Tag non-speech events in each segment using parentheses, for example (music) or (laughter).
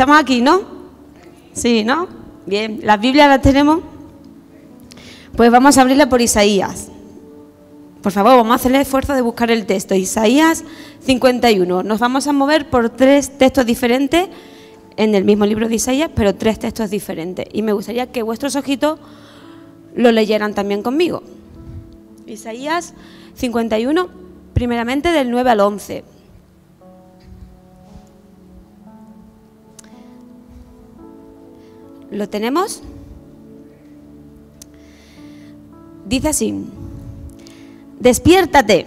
Estamos aquí, ¿no? Sí, ¿no? Bien, las Biblias las tenemos. Pues vamos a abrirla por Isaías. Por favor, vamos a hacer el esfuerzo de buscar el texto. Isaías 51. Nos vamos a mover por tres textos diferentes en el mismo libro de Isaías, pero tres textos diferentes. Y me gustaría que vuestros ojitos lo leyeran también conmigo. Isaías 51, primeramente del 9 al 11. ¿Lo tenemos? Dice así, despiértate,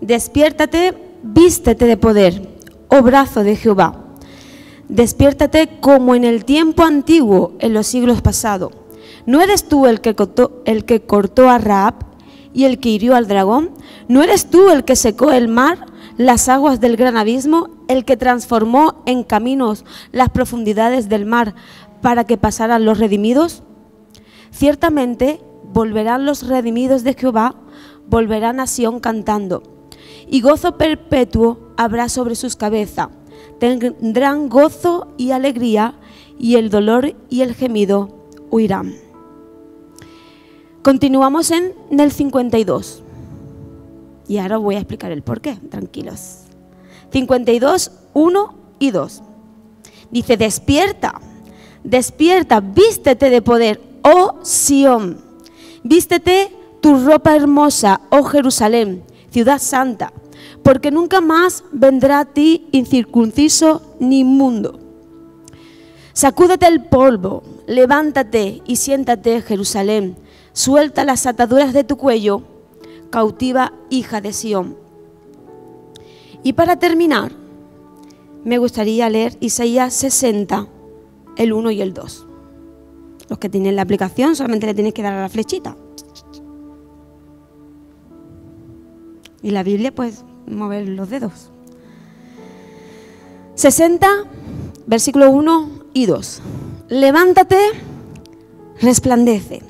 despiértate, vístete de poder, oh brazo de Jehová. Despiértate como en el tiempo antiguo, en los siglos pasados. ¿No eres tú el que cortó, el que cortó a Raab y el que hirió al dragón? ¿No eres tú el que secó el mar, las aguas del gran abismo, el que transformó en caminos las profundidades del mar para que pasaran los redimidos? Ciertamente volverán los redimidos de Jehová, volverán a Sión cantando, y gozo perpetuo habrá sobre sus cabezas. Tendrán gozo y alegría, y el dolor y el gemido huirán. Continuamos en el 52. Y ahora voy a explicar el por qué, tranquilos. 52, 1 y 2. Dice, despierta despierta, vístete de poder, oh Sión, vístete tu ropa hermosa, oh Jerusalén, ciudad santa, porque nunca más vendrá a ti incircunciso ni inmundo. Sacúdete el polvo, levántate y siéntate, Jerusalén, suelta las ataduras de tu cuello, cautiva hija de Sión. Y para terminar, me gustaría leer Isaías 60, el 1 y el 2. Los que tienen la aplicación solamente le tienes que dar a la flechita. Y la Biblia, pues, mover los dedos. 60, versículo 1 y 2. Levántate, resplandece,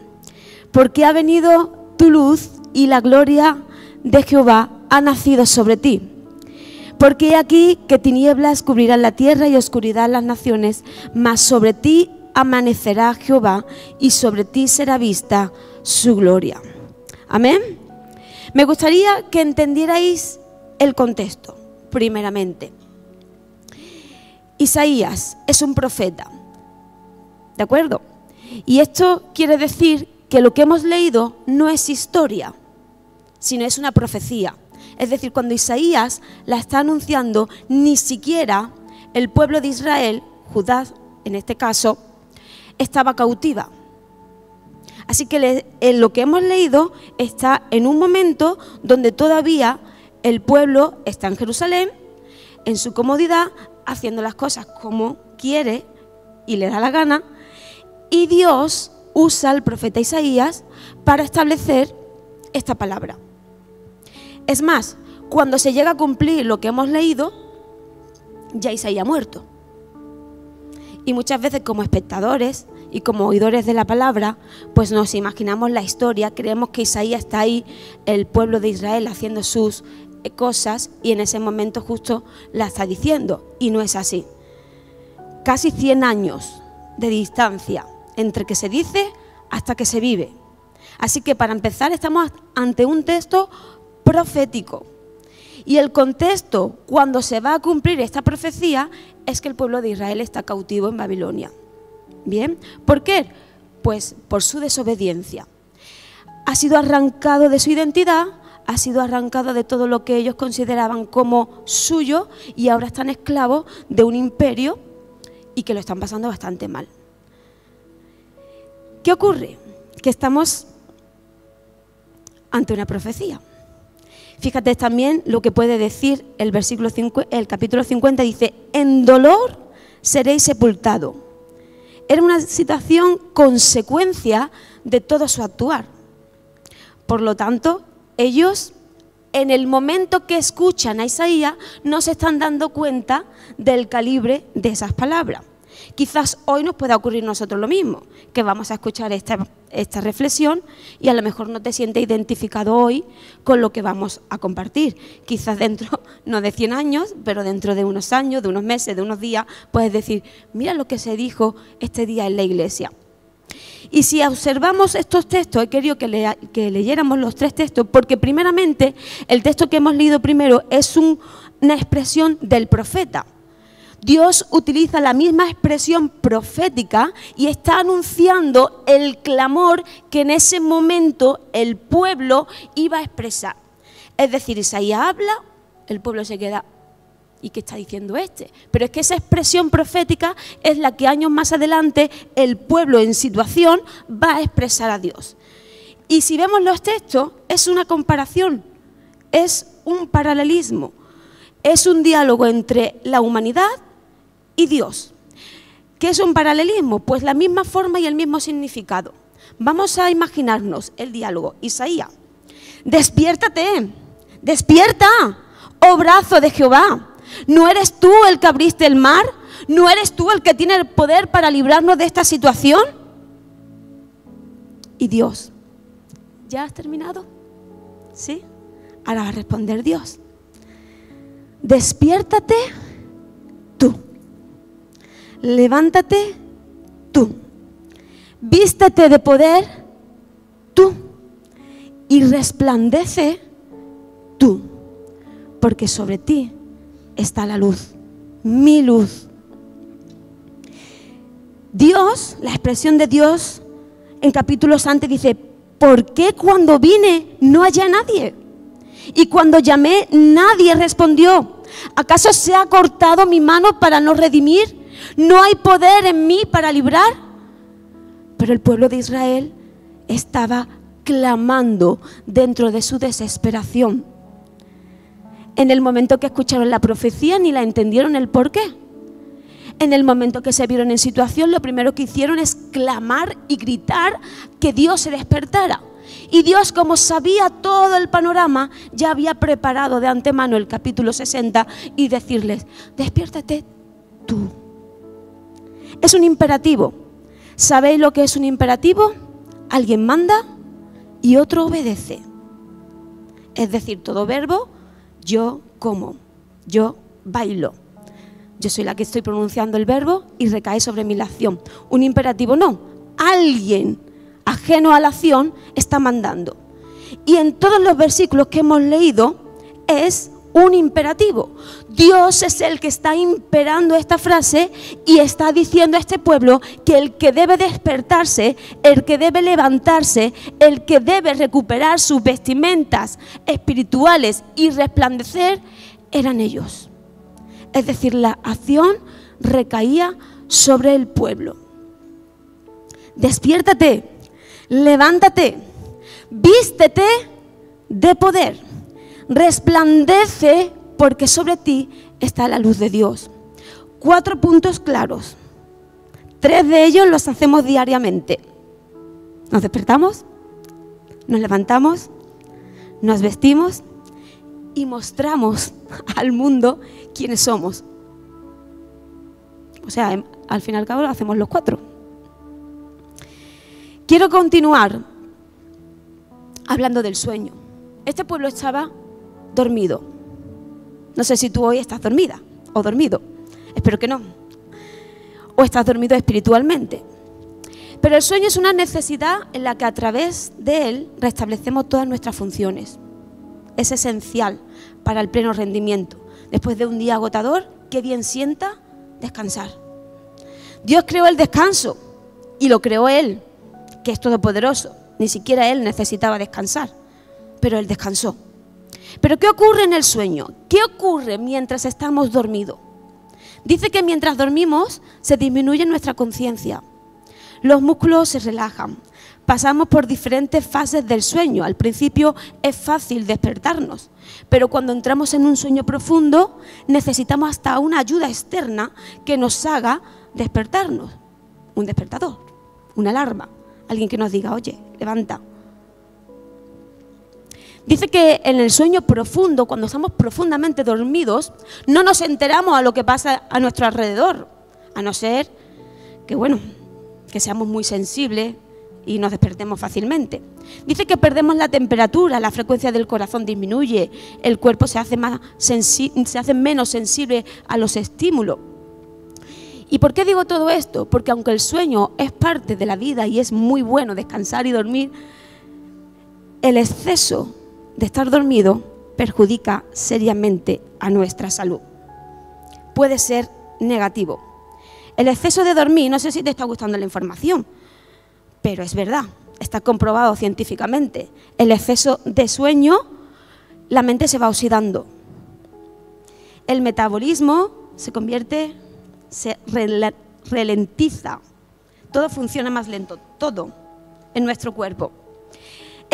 porque ha venido tu luz y la gloria de Jehová ha nacido sobre ti. Porque aquí que tinieblas cubrirán la tierra y oscuridad las naciones, mas sobre ti amanecerá Jehová y sobre ti será vista su gloria. Amén. Me gustaría que entendierais el contexto, primeramente. Isaías es un profeta, ¿de acuerdo? Y esto quiere decir que lo que hemos leído no es historia, sino es una profecía. Es decir, cuando Isaías la está anunciando, ni siquiera el pueblo de Israel, Judá en este caso, estaba cautiva. Así que en lo que hemos leído está en un momento donde todavía el pueblo está en Jerusalén, en su comodidad, haciendo las cosas como quiere y le da la gana, y Dios usa al profeta Isaías para establecer esta palabra. Es más, cuando se llega a cumplir lo que hemos leído, ya Isaías ha muerto. Y muchas veces como espectadores y como oidores de la palabra, pues nos imaginamos la historia, creemos que Isaías está ahí, el pueblo de Israel haciendo sus eh, cosas y en ese momento justo la está diciendo. Y no es así. Casi 100 años de distancia entre que se dice hasta que se vive. Así que para empezar estamos ante un texto profético. Y el contexto, cuando se va a cumplir esta profecía, es que el pueblo de Israel está cautivo en Babilonia. ¿Bien? ¿Por qué? Pues por su desobediencia. Ha sido arrancado de su identidad, ha sido arrancado de todo lo que ellos consideraban como suyo y ahora están esclavos de un imperio y que lo están pasando bastante mal. ¿Qué ocurre? Que estamos ante una profecía. Fíjate también lo que puede decir el versículo el capítulo 50 dice, "En dolor seréis sepultado." Era una situación consecuencia de todo su actuar. Por lo tanto, ellos en el momento que escuchan a Isaías no se están dando cuenta del calibre de esas palabras. Quizás hoy nos pueda ocurrir nosotros lo mismo, que vamos a escuchar esta, reflexión y a lo mejor no te sientes identificado hoy con lo que vamos a compartir. Quizás dentro, (laughs) no de 100 años, pero dentro de unos años, de unos meses, de unos días, puedes decir, mira lo que se dijo este día en la iglesia. Y si observamos estos textos, he querido que, leyéramos los tres textos, porque primeramente el texto que hemos leído primero es una expresión del profeta. Dios utiliza la misma expresión profética y está anunciando el clamor que en ese momento el pueblo iba a expresar. Es decir, Isaías habla, el pueblo se queda ¿Y qué está diciendo este? Pero es que esa expresión profética es la que años más adelante el pueblo en situación va a expresar a Dios. Y si vemos los textos, es una comparación, es un paralelismo, es un diálogo entre la humanidad y Dios. ¿Qué es un paralelismo? Pues la misma forma y el mismo significado. Vamos a imaginarnos el diálogo. Isaías, despiértate, despierta, oh brazo de Jehová ¿No eres tú el que abriste el mar? ¿No eres tú el que tiene el poder para librarnos de esta situación? Y Dios, ¿ya has terminado? ¿Sí? Ahora va a responder Dios. Despiértate. Levántate tú. Vístete de poder tú. Y resplandece tú. Porque sobre ti está la luz, mi luz. Dios, la expresión de Dios en capítulos antes dice, ¿por qué cuando vine no hallé nadie? Y cuando llamé nadie respondió. ¿Acaso se ha cortado mi mano para no redimir? ¿No hay poder en mí para librar? Pero el pueblo de Israel estaba clamando dentro de su desesperación en el momento que escucharon la profecía ni la entendieron el por qué. En el momento que se vieron en situación, lo primero que hicieron es clamar y gritar que Dios se despertara. Y Dios, como sabía todo el panorama, ya había preparado de antemano el capítulo 60 y decirles, despiértate tú. Es un imperativo. ¿Sabéis lo que es un imperativo? Alguien manda y otro obedece. Es decir, todo verbo yo como, yo bailo. Yo soy la que estoy pronunciando el verbo y recae sobre mí la acción. Un imperativo no, alguien ajeno a la acción está mandando. Y en todos los versículos que hemos leído es un imperativo. Dios es el que está imperando esta frase y está diciendo a este pueblo que el que debe despertarse, el que debe levantarse, el que debe recuperar sus vestimentas espirituales y resplandecer, eran ellos. Es decir, la acción recaía sobre el pueblo. Despiértate, levántate, vístete de poder resplandece porque sobre ti está la luz de Dios. Cuatro puntos claros. Tres de ellos los hacemos diariamente. Nos despertamos, nos levantamos, nos vestimos y mostramos (laughs) al mundo quiénes somos. O sea, al fin y al cabo lo hacemos los cuatro. Quiero continuar hablando del sueño. Este pueblo estaba dormido. No sé si tú hoy estás dormida o dormido. Espero que no. O estás dormido espiritualmente. Pero el sueño es una necesidad en la que a través de él restablecemos todas nuestras funciones. Es esencial para el pleno rendimiento. Después de un día agotador, qué bien sienta descansar. Dios creó el descanso y lo creó Él, que es todopoderoso. Ni siquiera Él necesitaba descansar, pero Él descansó. Pero ¿qué ocurre en el sueño? ¿Qué ocurre mientras estamos dormidos? Dice que mientras dormimos se disminuye nuestra conciencia. Los músculos se relajan. Pasamos por diferentes fases del sueño. Al principio es fácil despertarnos, pero cuando entramos en un sueño profundo necesitamos hasta una ayuda externa que nos haga despertarnos. Un despertador, una alarma, alguien que nos diga, oye, levanta, Dice que en el sueño profundo, cuando estamos profundamente dormidos, no nos enteramos a lo que pasa a nuestro alrededor, a no ser que bueno, que seamos muy sensibles y nos despertemos fácilmente. Dice que perdemos la temperatura, la frecuencia del corazón disminuye, el cuerpo se hace, más se hace menos sensible a los estímulos. ¿Y por qué digo todo esto? Porque aunque el sueño es parte de la vida y es muy bueno descansar y dormir, el exceso de estar dormido perjudica seriamente a nuestra salud. Puede ser negativo. El exceso de dormir, no sé si te está gustando la información, pero es verdad, está comprobado científicamente. El exceso de sueño, la mente se va oxidando. El metabolismo se convierte, se ralentiza. Todo funciona más lento, todo en nuestro cuerpo.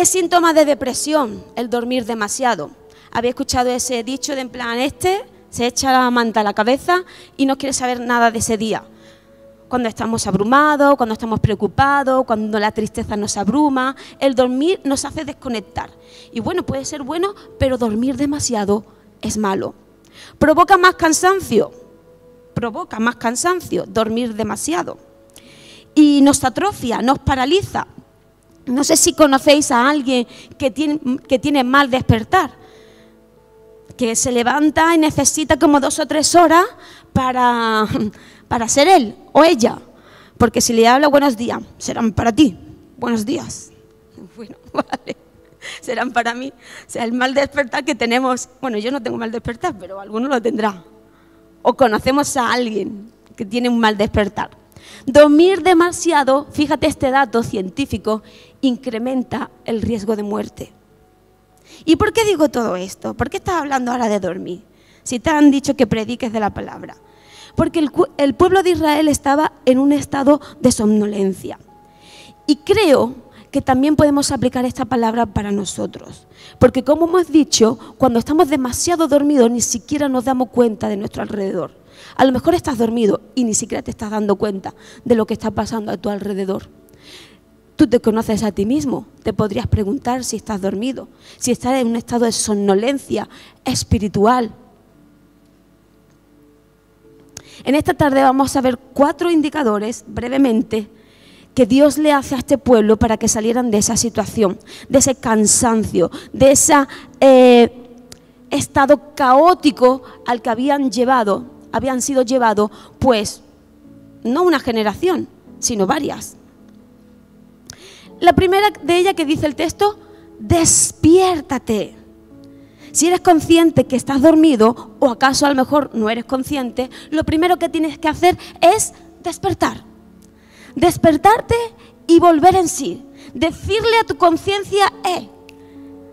Es síntoma de depresión el dormir demasiado. Había escuchado ese dicho de en plan, este se echa la manta a la cabeza y no quiere saber nada de ese día. Cuando estamos abrumados, cuando estamos preocupados, cuando la tristeza nos abruma, el dormir nos hace desconectar. Y bueno, puede ser bueno, pero dormir demasiado es malo. Provoca más cansancio, provoca más cansancio, dormir demasiado. Y nos atrofia, nos paraliza. No sé si conocéis a alguien que tiene, que tiene mal despertar que se levanta y necesita como dos o tres horas para, para ser él o ella. Porque si le habla buenos días, serán para ti. Buenos días. (laughs) Bueno, (laughs) vale. Serán para mí. O sea, el mal despertar que tenemos. Bueno, yo no tengo mal despertar, pero alguno lo tendrá. O conocemos a alguien que tiene un mal despertar. Dormir demasiado, fíjate este dato científico, incrementa el riesgo de muerte. ¿Y por qué digo todo esto? ¿Por qué estás hablando ahora de dormir? Si te han dicho que prediques de la palabra. Porque el, pueblo de Israel estaba en un estado de somnolencia. Y creo que también podemos aplicar esta palabra para nosotros. Porque como hemos dicho, cuando estamos demasiado dormidos ni siquiera nos damos cuenta de nuestro alrededor. A lo mejor estás dormido y ni siquiera te estás dando cuenta de lo que está pasando a tu alrededor. Tú te conoces a ti mismo. Te podrías preguntar si estás dormido, si estás en un estado de somnolencia espiritual. En esta tarde vamos a ver cuatro indicadores brevemente que Dios le hace a este pueblo para que salieran de esa situación, de ese cansancio, de ese eh, estado caótico al que habían llevado, habían sido llevados, pues, no una generación, sino varias. La primera de ellas que dice el texto, despiértate. Si eres consciente que estás dormido o acaso a lo mejor no eres consciente, lo primero que tienes que hacer es despertar. Despertarte y volver en sí. Decirle a tu conciencia, eh,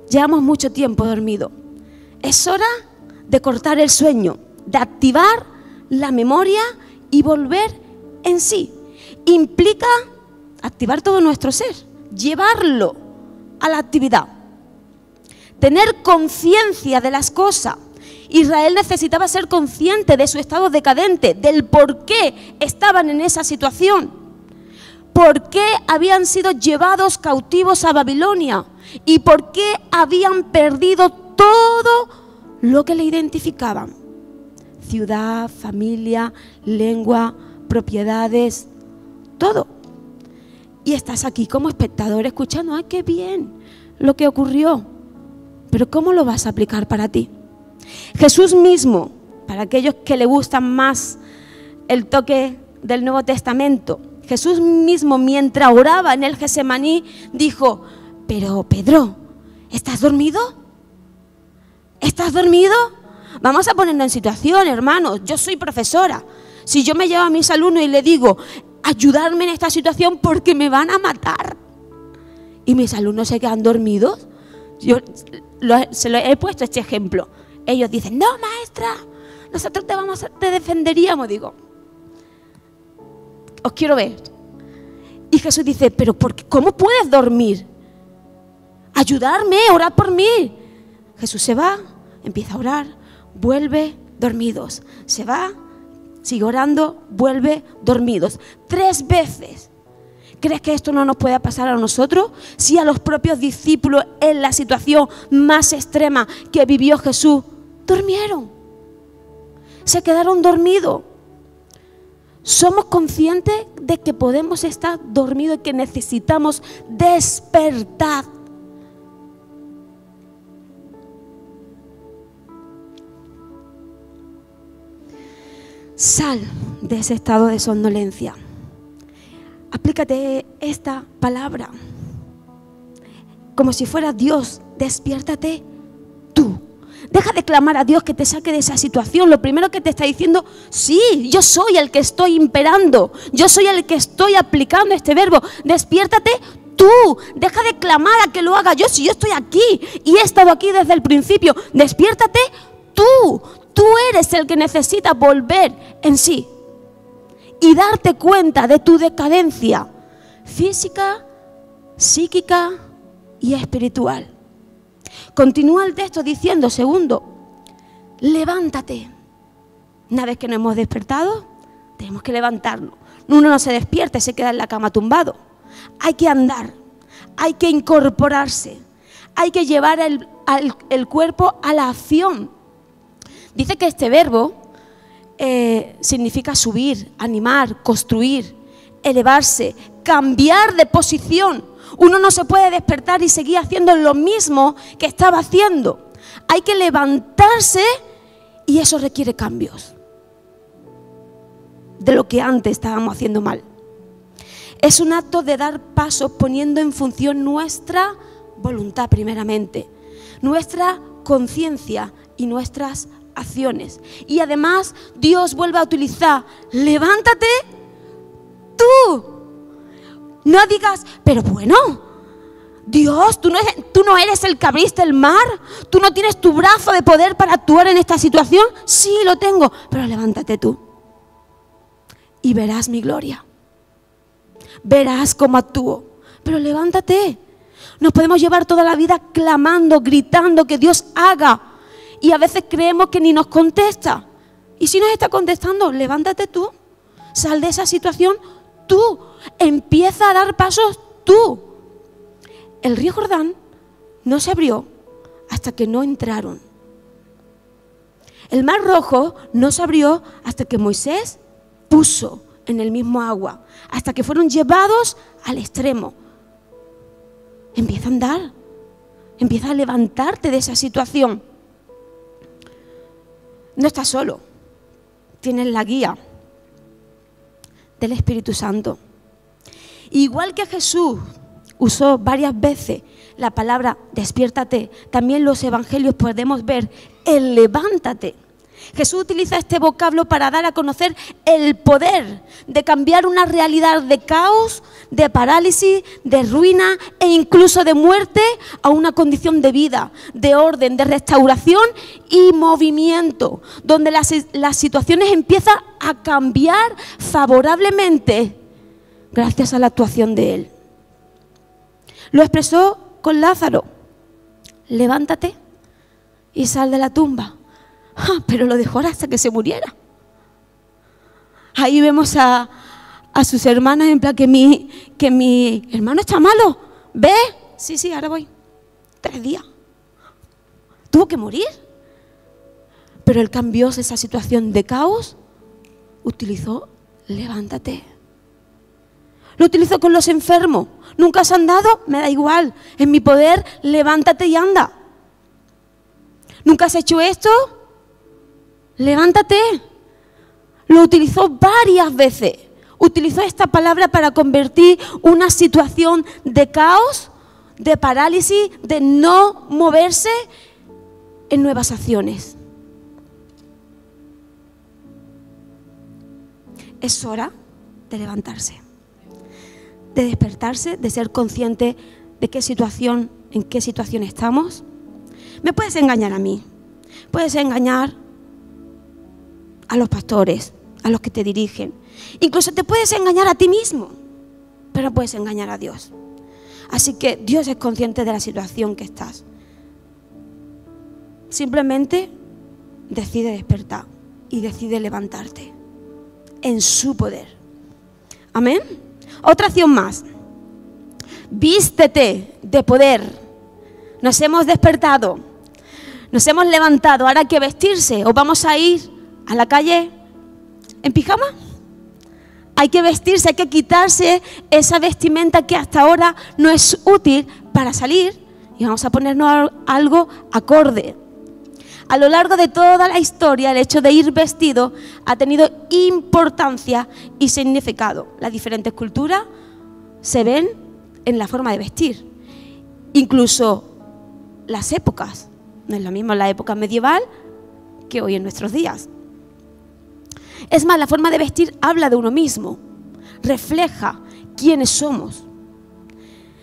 llevamos mucho tiempo dormido. Es hora de cortar el sueño, de activar la memoria y volver en sí. Implica activar todo nuestro ser llevarlo a la actividad, tener conciencia de las cosas. Israel necesitaba ser consciente de su estado decadente, del por qué estaban en esa situación, por qué habían sido llevados cautivos a Babilonia y por qué habían perdido todo lo que le identificaban. Ciudad, familia, lengua, propiedades, todo y estás aquí como espectador escuchando, ¡ay, qué bien! Lo que ocurrió. Pero ¿cómo lo vas a aplicar para ti? Jesús mismo, para aquellos que le gustan más el toque del Nuevo Testamento, Jesús mismo mientras oraba en el Gesemaní dijo, pero Pedro, ¿estás dormido? ¿Estás dormido? Vamos a ponernos en situación, hermanos. Yo soy profesora. Si yo me llevo a mis alumnos y le digo, ayudarme en esta situación porque me van a matar. Y mis alumnos se quedan dormidos. Yo se lo he puesto este ejemplo. Ellos dicen, no, maestra, nosotros te, vamos te defenderíamos. Digo, os quiero ver. Y Jesús dice, pero por ¿cómo puedes dormir? Ayudarme, orar por mí. Jesús se va, empieza a orar, vuelve dormidos. Se va, sigue orando, vuelve dormidos. Tres veces. ¿Crees que esto no nos puede pasar a nosotros? Si a los propios discípulos en la situación más extrema que vivió Jesús, durmieron. Se quedaron dormidos. somos conscientes de que podemos estar dormidos y que necesitamos despertar. Sal de ese estado de somnolencia. Aplícate esta palabra como si fuera Dios. Despiértate tú. Deja de clamar a Dios que te saque de esa situación. Lo primero que te está diciendo, sí, yo soy el que estoy imperando. Yo soy el que estoy aplicando este verbo. Despiértate tú. Deja de clamar a que lo haga yo si yo estoy aquí y he estado aquí desde el principio. Despiértate tú. Tú eres el que necesita volver en sí y darte cuenta de tu decadencia física, psíquica y espiritual. Continúa el texto diciendo, segundo, levántate. Una vez que nos hemos despertado, tenemos que levantarnos. Uno no se despierta y se queda en la cama tumbado. Hay que andar, hay que incorporarse, hay que llevar el, el cuerpo a la acción. Dice que este verbo eh, significa subir, animar, construir, elevarse, cambiar de posición. Uno no se puede despertar y seguir haciendo lo mismo que estaba haciendo. Hay que levantarse y eso requiere cambios de lo que antes estábamos haciendo mal. Es un acto de dar pasos poniendo en función nuestra voluntad primeramente, nuestra conciencia y nuestras acciones. Y además Dios vuelve a utilizar, levántate tú. No digas, pero bueno, Dios, ¿tú no, eres, tú no eres el que abriste el mar, tú no tienes tu brazo de poder para actuar en esta situación. Sí, lo tengo, pero levántate tú. Y verás mi gloria. Verás cómo actúo. Pero levántate. Nos podemos llevar toda la vida clamando, gritando que Dios haga y a veces creemos que ni nos contesta. Y si nos está contestando, levántate tú, sal de esa situación tú, empieza a dar pasos tú. El río Jordán no se abrió hasta que no entraron. El mar rojo no se abrió hasta que Moisés puso en el mismo agua, hasta que fueron llevados al extremo. Empieza a andar, empieza a levantarte de esa situación no estás solo. Tienes la guía del Espíritu Santo. Igual que Jesús usó varias veces la palabra despiértate, también los evangelios podemos ver el levántate. Jesús utiliza este vocablo para dar a conocer el poder de cambiar una realidad de caos, de parálisis, de ruina e incluso de muerte a una condición de vida, de orden, de restauración y movimiento, donde las, las situaciones empiezan a cambiar favorablemente gracias a la actuación de Él. Lo expresó con Lázaro, levántate y sal de la tumba. Ah, pero lo dejó hasta que se muriera. Ahí vemos a, sus hermanas en plan que mi, hermano está malo. ¿Ve? Sí, sí, ahora voy. Tres días. Tuvo que morir. Pero él cambió esa situación de caos. Utilizó, levántate. Lo utilizó con los enfermos. ¿Nunca has andado? Me da igual. En mi poder, levántate y anda. ¿Nunca has hecho esto? Levántate. Lo utilizó varias veces. Utilizó esta palabra para convertir una situación de caos, de parálisis, de no moverse en nuevas acciones. Es hora de levantarse, de despertarse, de ser consciente de qué situación, en qué situación estamos. Me puedes engañar a mí, puedes engañar a los pastores, a los que te dirigen. Incluso te puedes engañar a ti mismo, pero puedes engañar a Dios. Así que Dios es consciente de la situación que estás. Simplemente decide despertar y decide levantarte en su poder. Amén. Otra acción más. Vístete de poder. Nos hemos despertado. Nos hemos levantado. Ahora hay que vestirse o vamos a ir a la calle en pijama. hay que vestirse, hay que quitarse esa vestimenta que hasta ahora no es útil para salir y vamos a ponernos algo acorde. A lo largo de toda la historia, el hecho de ir vestido ha tenido importancia y significado. Las diferentes culturas se ven en la forma de vestir. Incluso las épocas. No es lo mismo la época medieval que hoy en nuestros días. Es más, la forma de vestir habla de uno mismo, refleja quiénes somos.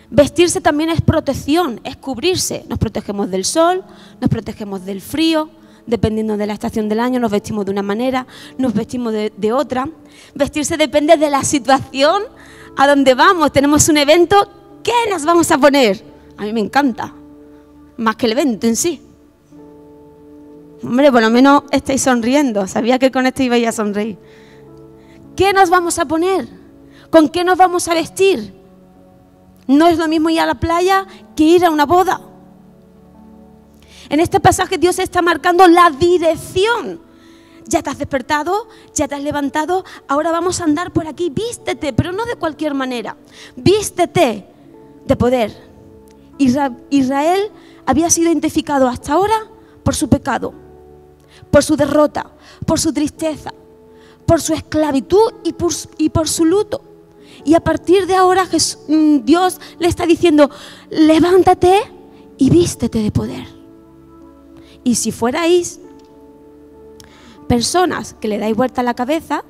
Vestirse también es protección, es cubrirse. Nos protegemos del sol, nos protegemos del frío, dependiendo de la estación del año, nos vestimos de una manera, nos vestimos de, de, otra. Vestirse depende de la situación a donde vamos. Tenemos un evento, ¿qué nos vamos a poner? A mí me encanta, más que el evento en sí. Hombre, por lo menos estáis sonriendo. Sabía que con esto ibais a sonreír. ¿Qué nos vamos a poner? ¿Con qué nos vamos a vestir? No es lo mismo ir a la playa que ir a una boda. En este pasaje Dios está marcando la dirección. Ya te has despertado, ya te has levantado, ahora vamos a andar por aquí, vístete, pero no de cualquier manera. Vístete de poder. Israel había sido identificado hasta ahora por su pecado por su derrota, por su tristeza, por su esclavitud y por, su luto. Y a partir de ahora mm, Dios le está diciendo, levántate y vístete de poder. Y si fuerais personas que le dais vuelta a la cabeza,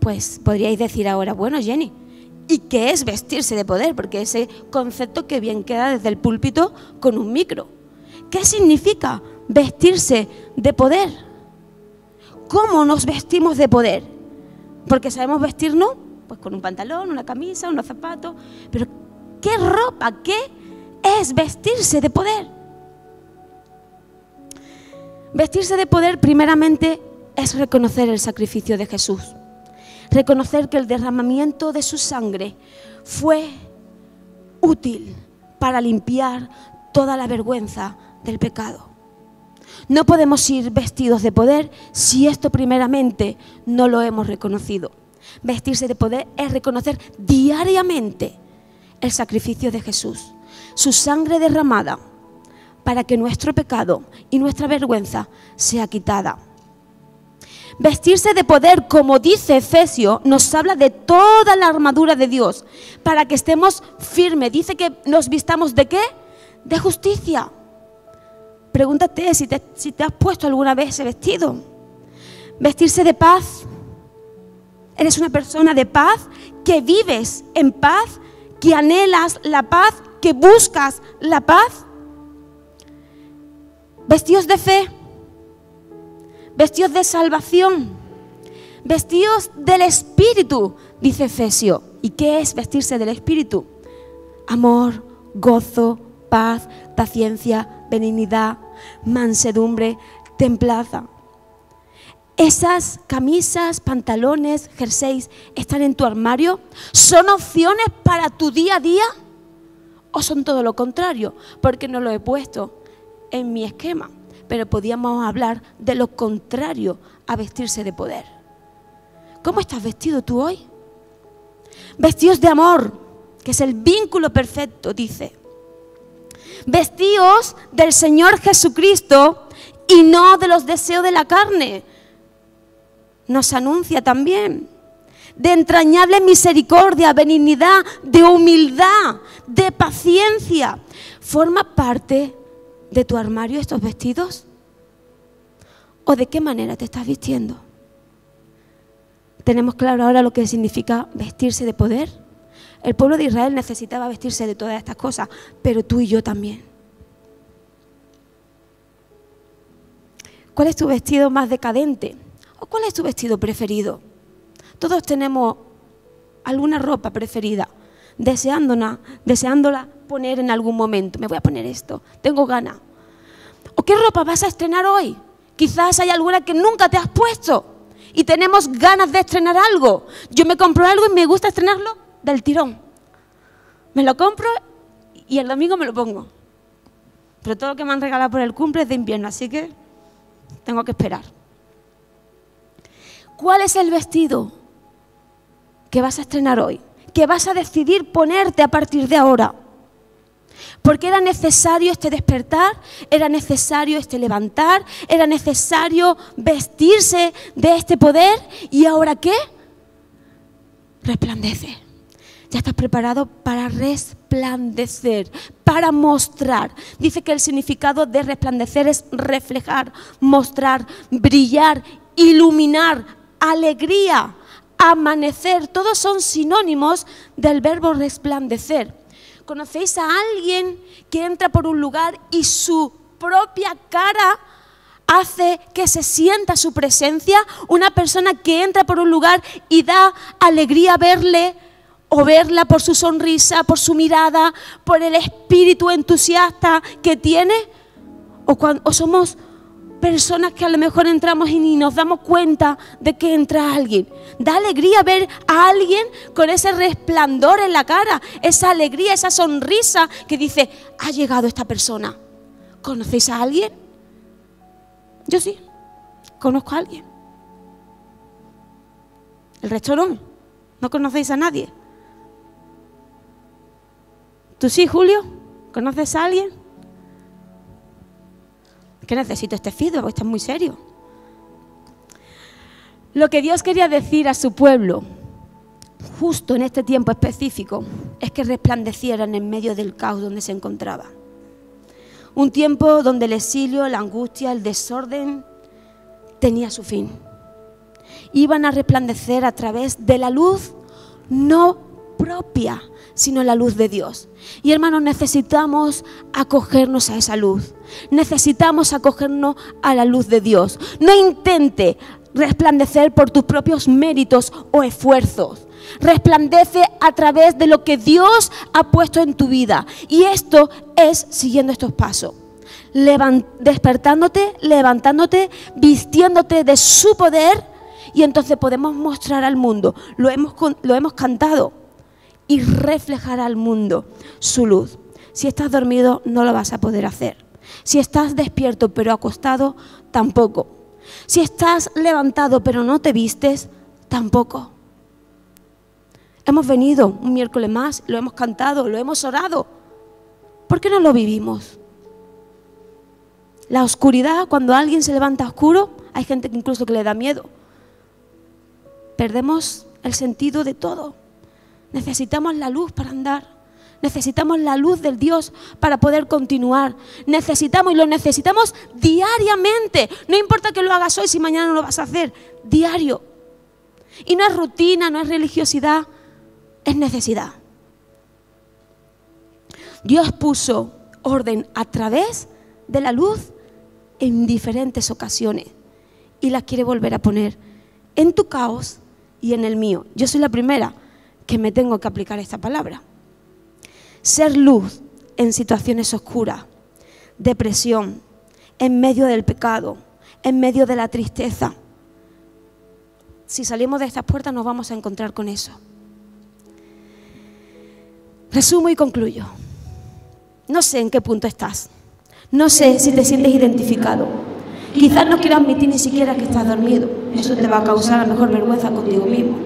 pues podríais decir ahora, bueno Jenny, ¿y qué es vestirse de poder? Porque ese concepto que bien queda desde el púlpito con un micro. ¿Qué significa vestirse de poder. ¿Cómo nos vestimos de poder? Porque sabemos vestirnos pues con un pantalón, una camisa, unos zapatos, pero ¿qué ropa? ¿Qué es vestirse de poder? Vestirse de poder primeramente es reconocer el sacrificio de Jesús, reconocer que el derramamiento de su sangre fue útil para limpiar toda la vergüenza del pecado. No podemos ir vestidos de poder si esto primeramente no lo hemos reconocido. Vestirse de poder es reconocer diariamente el sacrificio de Jesús, su sangre derramada para que nuestro pecado y nuestra vergüenza sea quitada. Vestirse de poder, como dice Efesio, nos habla de toda la armadura de Dios, para que estemos firmes. Dice que nos vistamos de qué? De justicia. Pregúntate si te, has puesto alguna vez ese vestido. Vestirse de paz. Eres una persona de paz que vives en paz, que anhelas la paz, que buscas la paz. Vestidos de fe, vestidos de salvación, vestidos del Espíritu, dice Efesio. ¿Y qué es vestirse del Espíritu? Amor, gozo, paz, paciencia, benignidad, mansedumbre, templaza. ¿Esas camisas, pantalones, jerseys están en tu armario? ¿Son opciones para tu día a día? ¿O son todo lo contrario? Porque no lo he puesto en mi esquema. Pero podíamos hablar de lo contrario a vestirse de poder. ¿Cómo estás vestido tú hoy? Vestidos de amor, que es el vínculo perfecto, dice vestíos del Señor Jesucristo y no de los deseos de la carne. Nos anuncia también de entrañable misericordia, benignidad, de humildad, de paciencia. ¿Forma parte de tu armario estos vestidos? ¿O de qué manera te estás vistiendo? ¿Tenemos claro ahora lo que significa vestirse de poder? El pueblo de Israel necesitaba vestirse de todas estas cosas, pero tú y yo también. ¿Cuál es tu vestido más decadente? ¿O cuál es tu vestido preferido? Todos tenemos alguna ropa preferida, deseándola, deseándola poner en algún momento. Me voy a poner esto, tengo ganas. ¿O qué ropa vas a estrenar hoy? Quizás hay alguna que nunca te has puesto y tenemos ganas de estrenar algo. Yo me compro algo y me gusta estrenarlo del tirón. Me lo compro y el domingo me lo pongo. Pero todo lo que me han regalado por el cumple es de invierno, así que tengo que esperar. ¿Cuál es el vestido que vas a estrenar hoy, que vas a decidir ponerte a partir de ahora. Porque era necesario este despertar, era necesario este levantar, era necesario vestirse de este poder. ¿Y ahora qué? Resplandece. Ya estás preparado para resplandecer, para mostrar. Dice que el significado de resplandecer es reflejar, mostrar, brillar, iluminar, alegría, amanecer. Todos son sinónimos del verbo resplandecer. ¿Conocéis a alguien que entra por un lugar y su propia cara hace que se sienta su presencia? Una persona que entra por un lugar y da alegría verle o verla por su sonrisa, por su mirada, por el espíritu entusiasta que tiene. O, o somos personas que a lo mejor entramos y ni nos damos cuenta de que entra alguien. Da alegría ver a alguien con ese resplandor en la cara, esa alegría, esa sonrisa que dice, ha llegado esta persona. ¿Conocéis a alguien? Yo sí, conozco a alguien. El resto no. No conocéis a nadie. ¿Tú sí, Julio? ¿Conoces a alguien? que necesito este feedback, esto es muy serio. Lo que Dios quería decir a su pueblo, justo en este tiempo específico, es que resplandecieran en medio del caos donde se encontraba. Un tiempo donde el exilio, la angustia, el desorden tenía su fin. Iban a resplandecer a través de la luz no propia, sino la luz de Dios. Y hermanos, necesitamos acogernos a esa luz. Necesitamos acogernos a la luz de Dios. No intente resplandecer por tus propios méritos o esfuerzos. Resplandece a través de lo que Dios ha puesto en tu vida. Y esto es siguiendo estos pasos. despertándote, levantándote, vistiéndote de su poder. Y entonces podemos mostrar al mundo. Lo hemos, lo hemos cantado y reflejar al mundo su luz. Si estás dormido, no lo vas a poder hacer. Si estás despierto pero acostado, tampoco. Si estás levantado pero no te vistes, tampoco. Hemos venido un miércoles más, lo hemos cantado, lo hemos orado. ¿Por qué no lo vivimos? La oscuridad, cuando alguien se levanta oscuro, hay gente que incluso que le da miedo. Perdemos el sentido de todo. Necesitamos la luz para andar. Necesitamos la luz del Dios para poder continuar. Necesitamos y lo necesitamos diariamente. No importa que lo hagas hoy si mañana no lo vas a hacer. Diario. Y no es rutina, no es religiosidad, es necesidad. Dios puso orden a través de la luz en diferentes ocasiones y la quiere volver a poner en tu caos y en el mío. Yo soy la primera que me tengo que aplicar esta palabra. Ser luz en situaciones oscuras, depresión, en medio del pecado, en medio de la tristeza. Si salimos de estas puertas nos vamos a encontrar con eso. Resumo y concluyo. No sé en qué punto estás. No sé si te sientes identificado. Quizás no quieras admitir ni siquiera que estás dormido. Eso te va a causar a lo mejor vergüenza contigo mismo.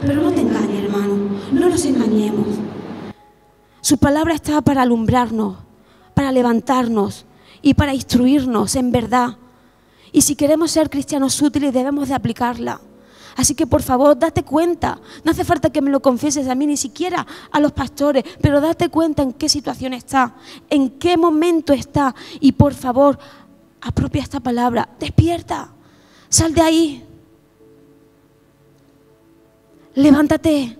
Pero no te engañes, hermano, no nos engañemos. Su palabra está para alumbrarnos, para levantarnos y para instruirnos en verdad. Y si queremos ser cristianos útiles debemos de aplicarla. Así que por favor, date cuenta. No hace falta que me lo confieses a mí, ni siquiera a los pastores, pero date cuenta en qué situación está, en qué momento está. Y por favor, apropia esta palabra. Despierta. Sal de ahí. Levántate,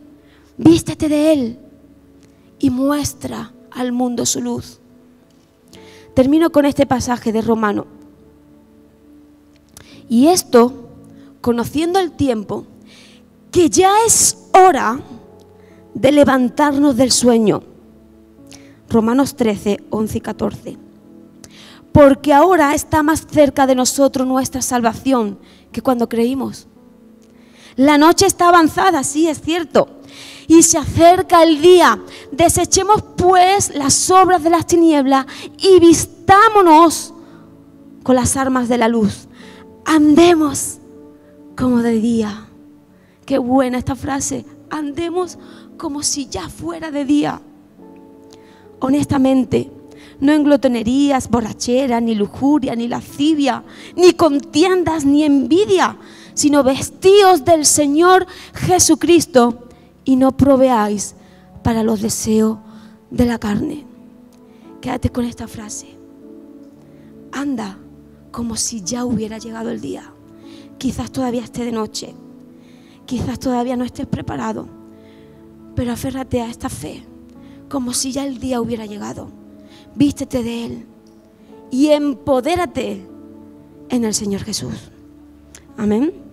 vístete de Él y muestra al mundo su luz. Termino con este pasaje de Romano. Y esto, conociendo el tiempo, que ya es hora de levantarnos del sueño. Romanos 13, 11 y 14. Porque ahora está más cerca de nosotros nuestra salvación que cuando creímos. La noche está avanzada, sí, es cierto. Y se acerca el día. Desechemos pues las obras de las tinieblas y vistámonos con las armas de la luz. Andemos como de día. Qué buena esta frase. andemos como si ya fuera de día. Honestamente, no en glotonerías, borrachera, ni lujuria, ni lascivia, ni contiendas, ni envidia, sino vestíos del Señor Jesucristo y no proveáis para los deseos de la carne. Quédate con esta frase. Anda como si ya hubiera llegado el día. Quizás todavía esté de noche, quizás todavía no estés preparado, pero aférrate a esta fe como si ya el día hubiera llegado. Vístete de Él y empodérate en el Señor Jesús. Amén.